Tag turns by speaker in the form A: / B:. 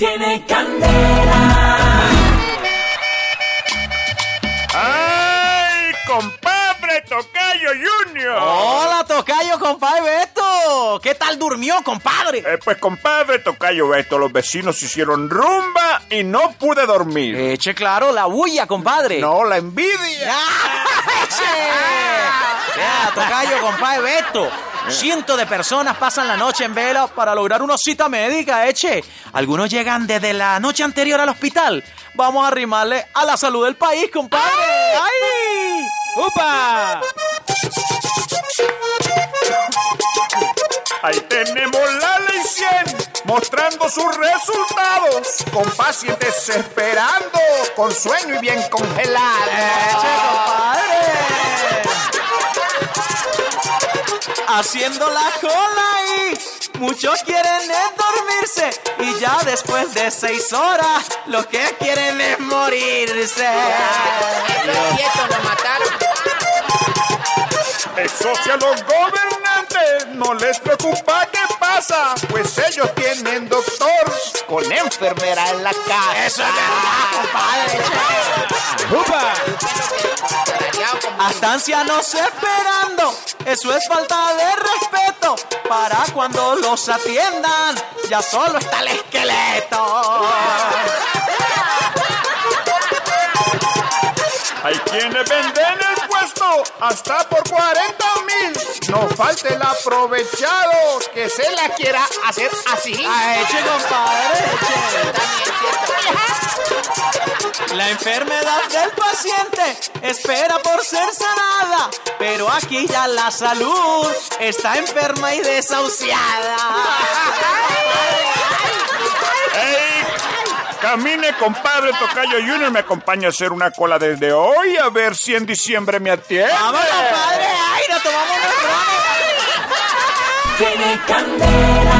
A: tiene candela.
B: ¡Ay, compadre Tocayo Junior!
C: Hola, Tocayo, compadre Beto. ¿Qué tal durmió, compadre?
B: Eh, pues compadre Tocayo Beto, los vecinos hicieron rumba y no pude dormir.
C: Eche claro, la bulla, compadre.
B: No, la envidia.
C: Ya, Tocayo, compadre Beto. Cientos de personas pasan la noche en vela para lograr una cita médica, eche. Algunos llegan desde la noche anterior al hospital. Vamos a arrimarle a la salud del país, compadre. ¡Ay! ¡Upa!
B: Ahí tenemos la ley 100 mostrando sus resultados con pacientes esperando con sueño y bien congelados.
C: Haciendo la cola y muchos quieren es dormirse y ya después de seis horas lo que quieren es morirse.
B: Eso si a los gobernantes no les preocupa qué pasa, pues ellos tienen doctor con enfermera en la casa.
C: Eso es verdad, compadre. ¡Upa! Hasta ancianos esperando. Eso es falta de respeto. Para cuando los atiendan, ya solo está el esqueleto.
B: Hay quienes venden el puesto hasta por 40 mil. No falte el aprovechado que se la quiera hacer así.
C: A eche, compadre. La enfermedad del paciente espera por ser sanada, pero aquí ya la salud está enferma y desahuciada.
B: ¡Ey! Camine, compadre Tocayo Junior. Me acompaña a hacer una cola desde hoy. A ver si en diciembre me atiende.
C: ¡Vamos, compadre! ¡Ay, nos tomamos!
A: Tiene candela.